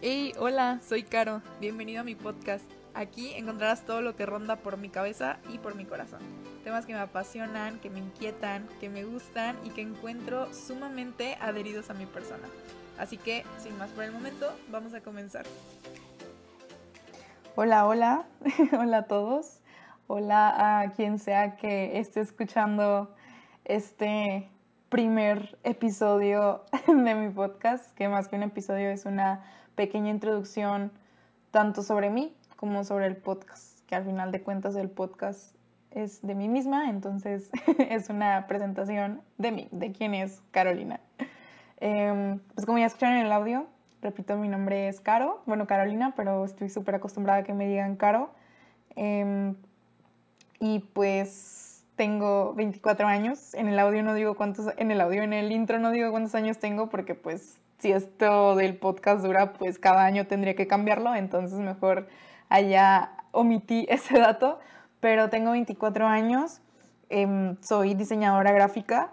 Hey, hola, soy Caro. Bienvenido a mi podcast. Aquí encontrarás todo lo que ronda por mi cabeza y por mi corazón. Temas que me apasionan, que me inquietan, que me gustan y que encuentro sumamente adheridos a mi persona. Así que, sin más por el momento, vamos a comenzar. Hola, hola, hola a todos. Hola a quien sea que esté escuchando este primer episodio de mi podcast, que más que un episodio es una pequeña introducción tanto sobre mí como sobre el podcast, que al final de cuentas el podcast es de mí misma, entonces es una presentación de mí, de quién es Carolina. Em, pues como ya escucharon en el audio, repito, mi nombre es Caro, bueno, Carolina, pero estoy súper acostumbrada a que me digan Caro. Em, y pues tengo 24 años, en el audio no digo cuántos, en el audio, en el intro no digo cuántos años tengo porque pues si esto del podcast dura, pues cada año tendría que cambiarlo, entonces mejor allá omití ese dato, pero tengo 24 años, em, soy diseñadora gráfica,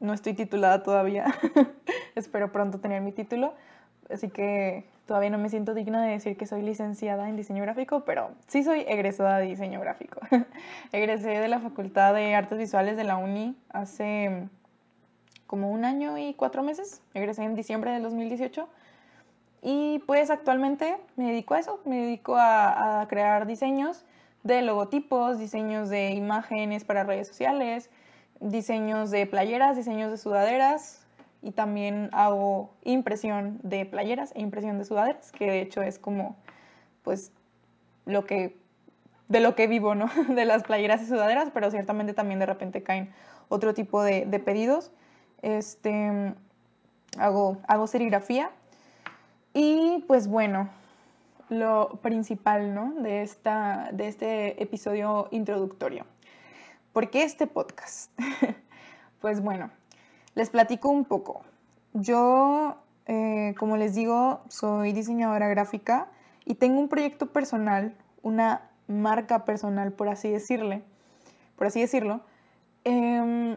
no estoy titulada todavía, espero pronto tener mi título, así que todavía no me siento digna de decir que soy licenciada en diseño gráfico, pero sí soy egresada de diseño gráfico. Egresé de la Facultad de Artes Visuales de la UNI hace como un año y cuatro meses. Egresé en diciembre del 2018. Y pues actualmente me dedico a eso, me dedico a, a, crear diseños de logotipos, diseños de imágenes para redes sociales, diseños de playeras, diseños de sudaderas y también hago impresión de playeras e impresión de sudaderas, que de hecho es como pues lo que de lo que vivo, ¿no? De las playeras y sudaderas, pero ciertamente también de repente caen otro tipo de, de pedidos. Este, hago, hago serigrafía. Y pues bueno, lo principal ¿no? de, esta, de este episodio introductorio. ¿Por qué este podcast? pues bueno, les platico un poco. Yo, eh, como les digo, soy diseñadora gráfica y tengo un proyecto personal, una marca personal, por así decirle, por así decirlo, eh,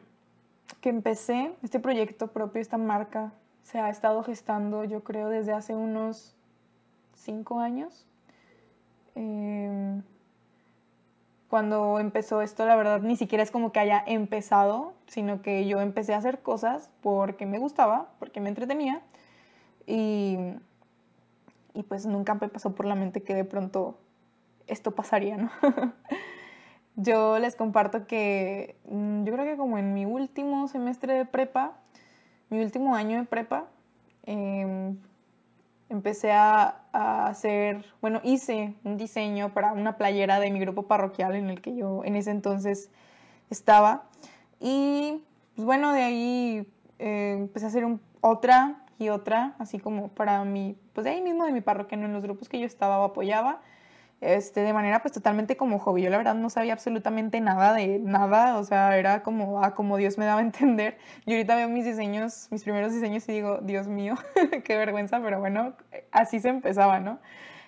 que empecé este proyecto propio, esta marca, se ha estado gestando yo creo desde hace unos cinco años. Eh, cuando empezó esto, la verdad, ni siquiera es como que haya empezado, sino que yo empecé a hacer cosas porque me gustaba, porque me entretenía y, y pues nunca me pasó por la mente que de pronto esto pasaría, ¿no? Yo les comparto que mm, yo creo que como en mi último semestre de prepa, mi último año de prepa, eh, empecé a, a, hacer, bueno, hice un diseño para una playera de mi grupo parroquial en el que yo en ese entonces estaba. Y pues bueno, de ahí eh, empecé a hacer un, otra y otra, así como para mi, pues de ahí mismo de mi parroquia, en los grupos que yo estaba o apoyaba este, de manera pues totalmente como hobby. Yo la verdad no sabía absolutamente nada de nada, o sea, era como, ah, como Dios me daba a entender. Y ahorita veo mis diseños, mis primeros diseños y digo, Dios mío, qué vergüenza, pero bueno, así se empezaba, ¿no?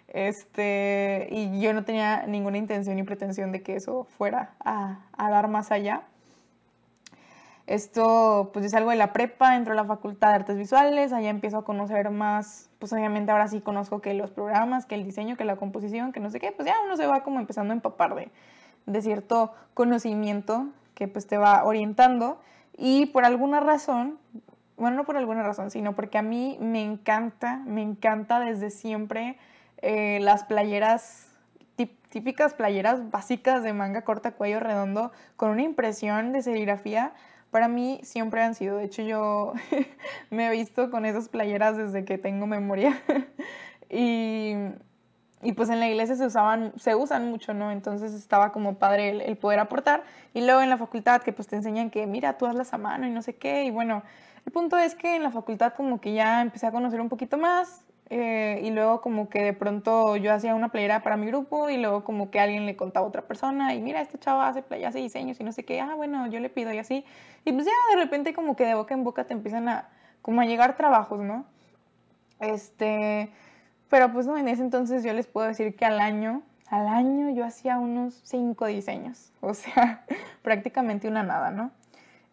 Este, y yo no tenía ninguna intención ni pretensión de que eso fuera a, a dar más allá. Esto, pues es algo de la prepa, entro a la Facultad de Artes Visuales, allá empiezo a conocer más, pues obviamente ahora sí conozco que los programas, que el diseño, que la composición, que no sé qué, pues ya uno se va como empezando a empapar de, de cierto conocimiento que pues te va orientando. Y por alguna razón, bueno, no por alguna razón, sino porque a mí me encanta, me encanta desde siempre eh, las playeras típicas playeras básicas de manga corta, cuello redondo, con una impresión de serigrafía para mí siempre han sido. De hecho, yo me he visto con esas playeras desde que tengo memoria. y, y, pues en la iglesia se usaban, se usan mucho, ¿no? Entonces estaba como padre el, el, poder aportar. Y luego en la facultad que pues te enseñan que, mira, tú hazlas a mano y no sé qué. Y bueno, el punto es que en la facultad como que ya empecé a conocer un poquito más. Eh, y luego como que de pronto yo hacía una playera para mi grupo y luego como que alguien le contaba a otra persona y mira, esta chava hace, playa, hace diseños y no sé qué, ah, bueno, yo le pido y así. Y pues ya de repente como que de boca en boca te empiezan a, como a llegar trabajos, ¿no? Este, pero pues no, en ese entonces yo les puedo decir que al año, al año yo hacía unos cinco diseños, o sea, prácticamente una nada, ¿no?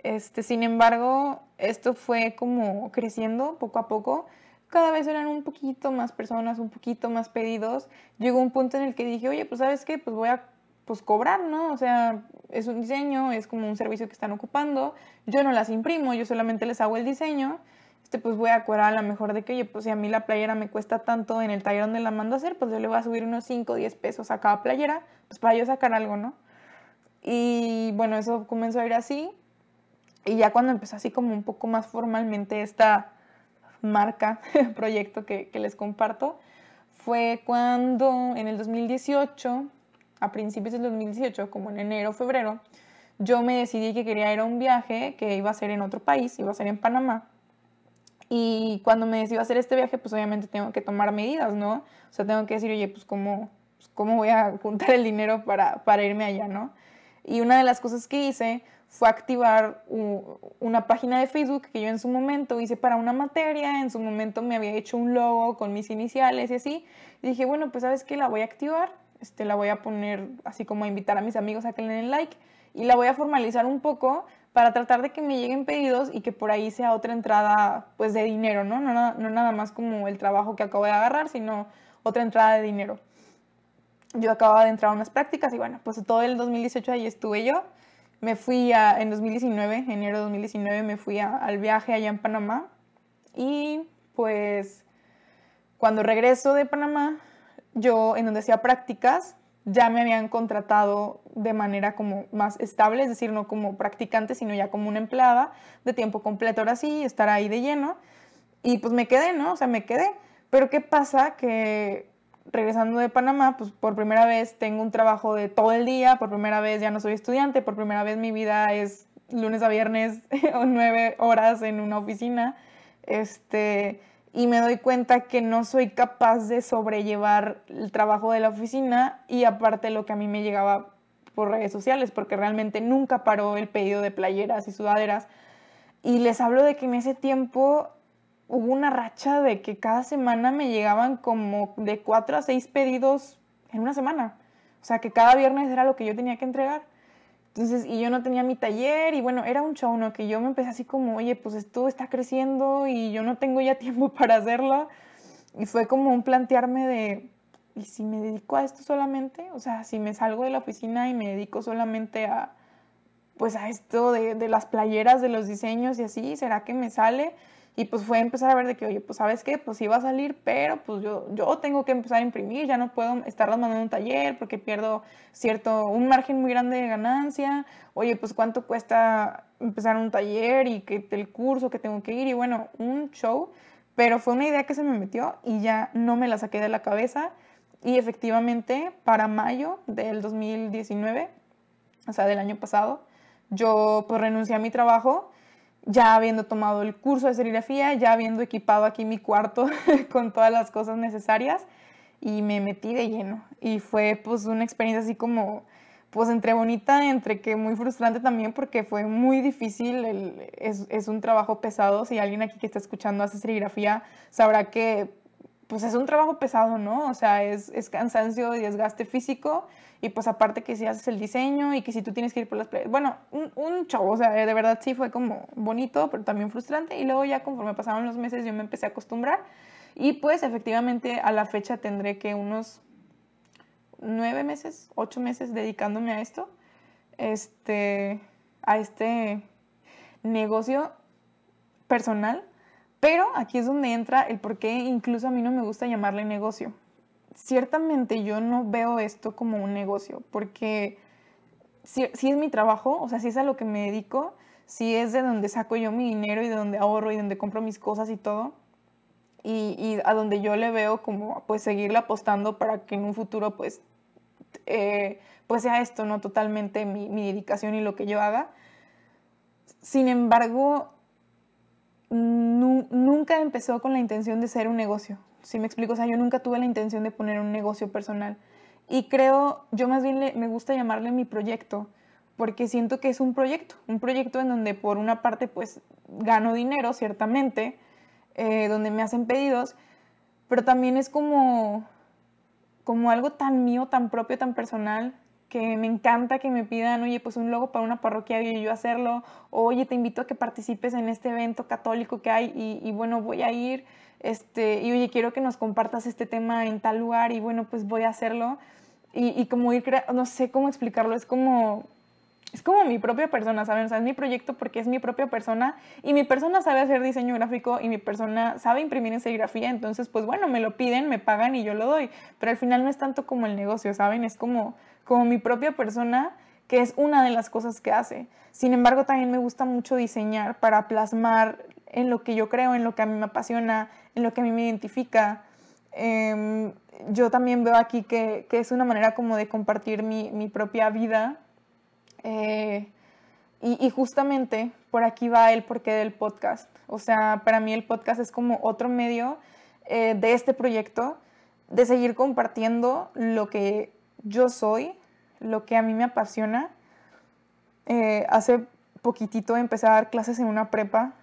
Este, sin embargo, esto fue como creciendo poco a poco cada vez eran un poquito más personas, un poquito más pedidos. Llegó un punto en el que dije, oye, pues sabes qué, pues voy a pues cobrar, ¿no? O sea, es un diseño, es como un servicio que están ocupando. Yo no las imprimo, yo solamente les hago el diseño. Este, pues voy a cobrar a lo mejor de que, oye, pues si a mí la playera me cuesta tanto en el taller donde la mando a hacer, pues yo le voy a subir unos 5 o 10 pesos a cada playera, pues para yo sacar algo, ¿no? Y bueno, eso comenzó a ir así. Y ya cuando empezó así como un poco más formalmente esta marca, proyecto que, que les comparto, fue cuando en el 2018, a principios del 2018, como en enero, febrero, yo me decidí que quería ir a un viaje que iba a ser en otro país, iba a ser en Panamá. Y cuando me decidí hacer este viaje, pues obviamente tengo que tomar medidas, ¿no? O sea, tengo que decir, oye, pues cómo, pues, cómo voy a juntar el dinero para, para irme allá, ¿no? Y una de las cosas que hice fue activar una página de Facebook que yo en su momento hice para una materia, en su momento me había hecho un logo con mis iniciales y así. Y dije, bueno, pues sabes qué, la voy a activar, este, la voy a poner así como a invitar a mis amigos a que le den like y la voy a formalizar un poco para tratar de que me lleguen pedidos y que por ahí sea otra entrada pues de dinero, ¿no? No, no nada más como el trabajo que acabo de agarrar, sino otra entrada de dinero. Yo acababa de entrar a unas prácticas y bueno, pues todo el 2018 ahí estuve yo me fui a, en 2019, enero de 2019, me fui al viaje allá en Panamá y pues cuando regreso de Panamá, yo en donde hacía prácticas, ya me habían contratado de manera como más estable, es decir, no como practicante, sino ya como una empleada de tiempo completo, ahora sí, estar ahí de lleno. Y pues me quedé, ¿no? O sea, me quedé. Pero ¿qué pasa? Que regresando de Panamá, pues por primera vez tengo un trabajo de todo el día, por primera vez ya no soy estudiante, por primera vez mi vida es lunes a viernes o nueve horas en una oficina, este, y me doy cuenta que no soy capaz de sobrellevar el trabajo de la oficina y aparte lo que a mí me llegaba por redes sociales, porque realmente nunca paró el pedido de playeras y sudaderas. Y les hablo de que en ese tiempo hubo una racha de que cada semana me llegaban como de cuatro a seis pedidos en una semana. O sea, que cada viernes era lo que yo tenía que entregar. Entonces, y yo no tenía mi taller y bueno, era un show, ¿no? Que yo me empecé así como, oye, pues esto está creciendo y yo no tengo ya tiempo para hacerlo. Y fue como un plantearme de, ¿y si me dedico a esto solamente? O sea, si me salgo de la oficina y me dedico solamente a, pues a esto de, de las playeras, de los diseños y así, ¿será que me sale? Y pues fue empezar a ver de que, oye, pues sabes qué, pues iba a salir, pero pues yo, yo tengo que empezar a imprimir, ya no puedo estarlas mandando en un taller porque pierdo cierto, un margen muy grande de ganancia. Oye, pues cuánto cuesta empezar un taller y que el curso que tengo que ir y bueno, un show. Pero fue una idea que se me metió y ya no me la saqué de la cabeza. Y efectivamente, para mayo del 2019, o sea, del año pasado, yo pues renuncié a mi trabajo ya habiendo tomado el curso de serigrafía, ya habiendo equipado aquí mi cuarto con todas las cosas necesarias y me metí de lleno. Y fue pues una experiencia así como, pues entre bonita, entre que muy frustrante también porque fue muy difícil, es, es, un trabajo pesado. Si alguien aquí que está escuchando hace serigrafía, sabrá que pues es un trabajo pesado, ¿no? O sea, es, es cansancio y desgaste físico y pues aparte que si haces el diseño y que si tú tienes que ir por las playas, bueno, un, un show, o sea, de verdad sí fue como bonito, pero también frustrante y luego ya conforme pasaban los meses yo me empecé a acostumbrar y pues efectivamente a la fecha tendré que unos nueve meses, ocho meses dedicándome a esto, este, a este negocio personal, pero aquí es donde entra el por qué incluso a mí no me gusta llamarle negocio ciertamente yo no veo esto como un negocio, porque si, es mi trabajo, o sea, si es a lo que me dedico, si es de donde saco yo mi dinero y de donde ahorro y donde compro mis cosas y todo, y, a donde yo le veo como pues seguirle apostando para que en un futuro pues, eh, pues sea esto, ¿no? Totalmente mi, mi dedicación y lo que yo haga. Sin embargo, nunca empezó con la intención de ser un negocio. Si me explico, o sea, yo nunca tuve la intención de poner un negocio personal. Y creo, yo más bien me gusta llamarle mi proyecto, porque siento que es un proyecto, un proyecto en donde por una parte pues gano dinero, ciertamente, eh, donde me hacen pedidos, pero también es como, como algo tan mío, tan propio, tan personal, que me encanta que me pidan, oye, pues un logo para una parroquia y yo hacerlo, oye, te invito a que participes en este evento católico que hay y, bueno, voy a ir este, y oye, quiero que nos compartas este tema en tal lugar y bueno, pues voy a hacerlo. Y, y como ir, no sé cómo explicarlo, es como es como mi propia persona, ¿saben? O sea, es mi proyecto porque es mi propia persona y mi persona sabe hacer diseño gráfico y mi persona sabe imprimir en serigrafía, entonces pues bueno, me lo piden, me pagan y yo lo doy, pero al final no es tanto como el negocio, ¿saben? Es como, como mi propia persona que es una de las cosas que hace. Sin embargo, también me gusta mucho diseñar para plasmar en lo que yo creo, en lo que a mí me apasiona, en lo que a mí me identifica. Em, yo también veo aquí que, que, es una manera como de compartir mi, mi propia vida eh, y, justamente por aquí va el porqué del podcast. O sea, para mí el podcast es como otro medio eh, de este proyecto, de seguir compartiendo lo que yo soy, lo que a mí me apasiona. Eh, hace poquitito empecé a dar clases en una prepa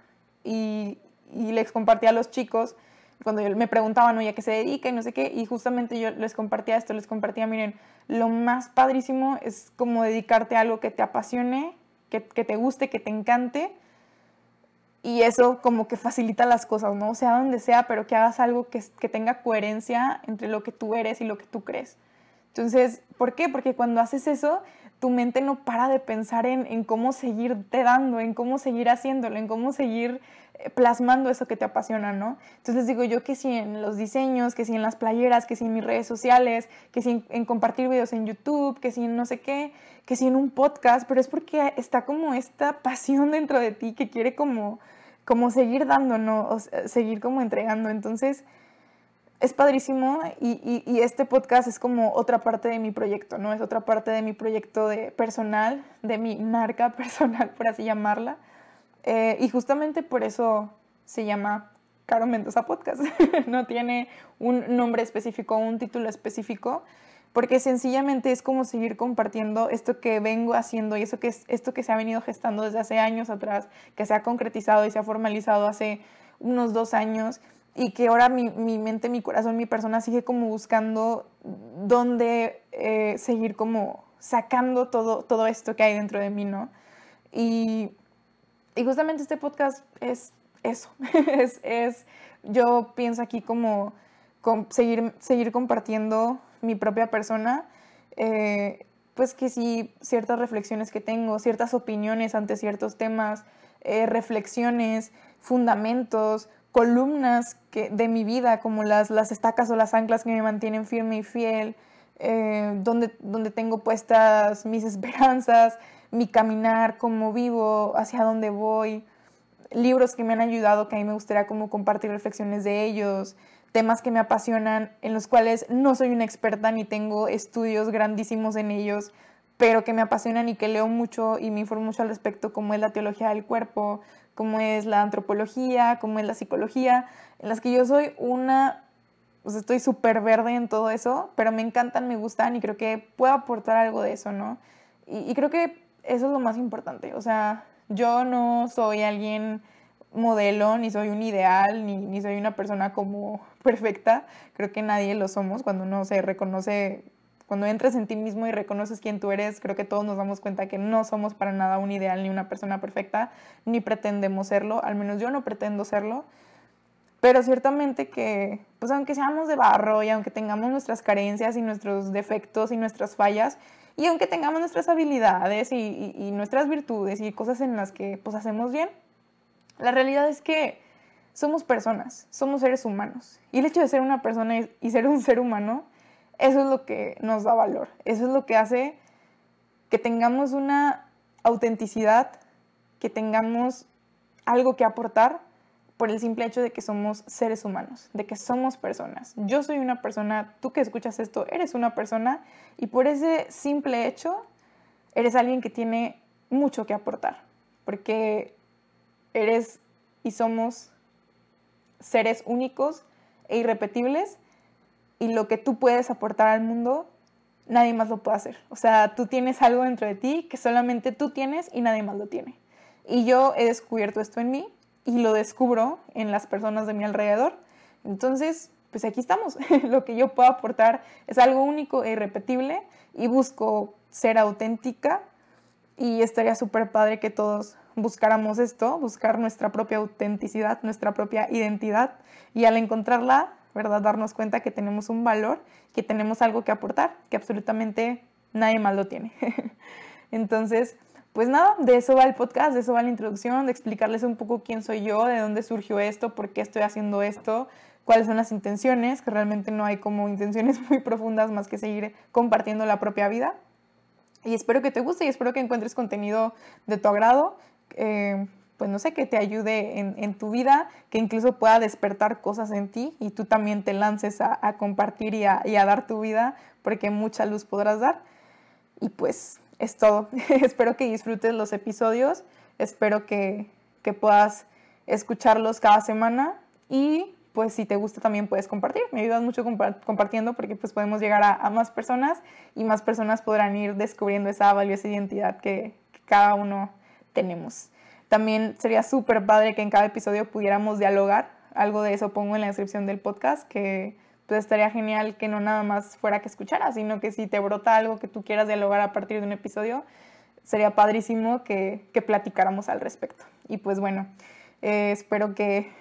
y, y les compartí a los chicos cuando me preguntaban, oye, ¿a qué se dedica? Y no sé qué, y justamente yo les compartía esto, les compartía, miren, lo más padrísimo es como dedicarte a algo que te apasione, que, te guste, que te encante, y eso como que facilita las cosas, ¿no? Sea donde sea, pero que hagas algo que, que tenga coherencia entre lo que tú eres y lo que tú crees. Entonces, ¿por qué? Porque cuando haces eso, tu mente no para de pensar en, en cómo seguirte dando, en cómo seguir haciéndolo, en cómo seguir plasmando eso que te apasiona, ¿no? Entonces digo yo que si en los diseños, que si en las playeras, que si en mis redes sociales, que si en, compartir videos en YouTube, que si en no sé qué, que si en un podcast, pero es porque está como esta pasión dentro de ti que quiere como, como seguir dando, ¿no? Seguir como entregando. Entonces es padrísimo y, y, este podcast es como otra parte de mi proyecto, ¿no? Es otra parte de mi proyecto de personal, de mi marca personal, por así llamarla. Eh, y justamente por eso se llama Caro Mendoza Podcast. no tiene un nombre específico, un título específico, porque sencillamente es como seguir compartiendo esto que vengo haciendo y eso que es, esto que se ha venido gestando desde hace años atrás, que se ha concretizado y se ha formalizado hace unos dos años y que ahora mi, mi mente, mi corazón, mi persona sigue como buscando dónde eh, seguir como sacando todo, todo esto que hay dentro de mí, ¿no? Y, y justamente este podcast es eso, es, es, yo pienso aquí como seguir, seguir compartiendo mi propia persona, eh, pues que sí, ciertas reflexiones que tengo, ciertas opiniones ante ciertos temas, eh, reflexiones, fundamentos, columnas que, de mi vida, como las, las estacas o las anclas que me mantienen firme y fiel, eh, donde, donde tengo puestas mis esperanzas, mi caminar, cómo vivo, hacia dónde voy, libros que me han ayudado, que a mí me gustaría como compartir reflexiones de ellos, temas que me apasionan, en los cuales no soy una experta ni tengo estudios grandísimos en ellos, pero que me apasionan y que leo mucho y me informo mucho al respecto, como es la teología del cuerpo, como es la antropología, como es la psicología, en las que yo soy una, pues estoy súper verde en todo eso, pero me encantan, me gustan y creo que puedo aportar algo de eso, ¿no? Y, creo que eso es lo más importante, o sea, yo no soy alguien modelo, ni soy un ideal, ni, ni soy una persona como perfecta, creo que nadie lo somos. Cuando uno se reconoce cuando entres en ti mismo y reconoces quién tú eres, creo que todos nos damos cuenta que no somos para nada un ideal ni una persona perfecta, ni pretendemos serlo, al menos yo no pretendo serlo. Pero ciertamente que, pues aunque seamos de barro y aunque tengamos nuestras carencias y nuestros defectos y nuestras fallas, y aunque tengamos nuestras habilidades y, nuestras virtudes y cosas en las que pues hacemos bien, la realidad es que somos personas, somos seres humanos. Y el hecho de ser una persona y ser un ser humano eso es lo que nos da valor, eso es lo que hace que tengamos una autenticidad, que tengamos algo que aportar por el simple hecho de que somos seres humanos, de que somos personas. Yo soy una persona, tú que escuchas esto, eres una persona y por ese simple hecho eres alguien que tiene mucho que aportar, porque eres y somos seres únicos e irrepetibles y lo que tú puedes aportar al mundo, nadie más lo puede hacer. O sea, tú tienes algo dentro de ti que solamente tú tienes y nadie más lo tiene. Y yo he descubierto esto en mí y lo descubro en las personas de mi alrededor. Entonces, pues aquí estamos. lo que yo puedo aportar es algo único e irrepetible y busco ser auténtica y estaría súper padre que todos buscáramos esto, buscar nuestra propia autenticidad, nuestra propia identidad y al encontrarla, ¿verdad? Darnos cuenta que tenemos un valor, que tenemos algo que aportar, que absolutamente nadie más lo tiene. Entonces, pues nada, de eso va el podcast, de eso va la introducción, de explicarles un poco quién soy yo, de dónde surgió esto, por qué estoy haciendo esto, cuáles son las intenciones, que realmente no hay como intenciones muy profundas más que seguir compartiendo la propia vida. Y espero que te guste y espero que encuentres contenido de tu agrado. Eh, pues no sé, que te ayude en, tu vida, que incluso pueda despertar cosas en ti y tú también te lances a, compartir y a, y a, dar tu vida, porque mucha luz podrás dar. Y pues es todo. espero que disfrutes los episodios, espero que, puedas escucharlos cada semana y pues si te gusta también puedes compartir. Me ayudas mucho compartiendo porque pues podemos llegar a, más personas y más personas podrán ir descubriendo esa valiosa identidad que, que cada uno tenemos. También sería súper padre que en cada episodio pudiéramos dialogar. Algo de eso pongo en la descripción del podcast, que pues estaría genial que no nada más fuera que escuchara, sino que si te brota algo que tú quieras dialogar a partir de un episodio, sería padrísimo que, que platicáramos al respecto. Y pues bueno, eh, espero que,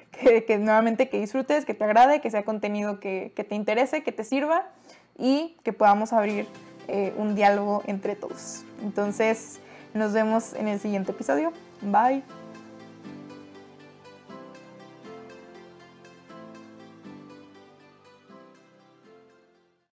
que, nuevamente que disfrutes, que te agrade, que sea contenido que, que te interese, que te sirva y que podamos abrir eh, un diálogo entre todos. Entonces, nos vemos en el siguiente episodio. Bye.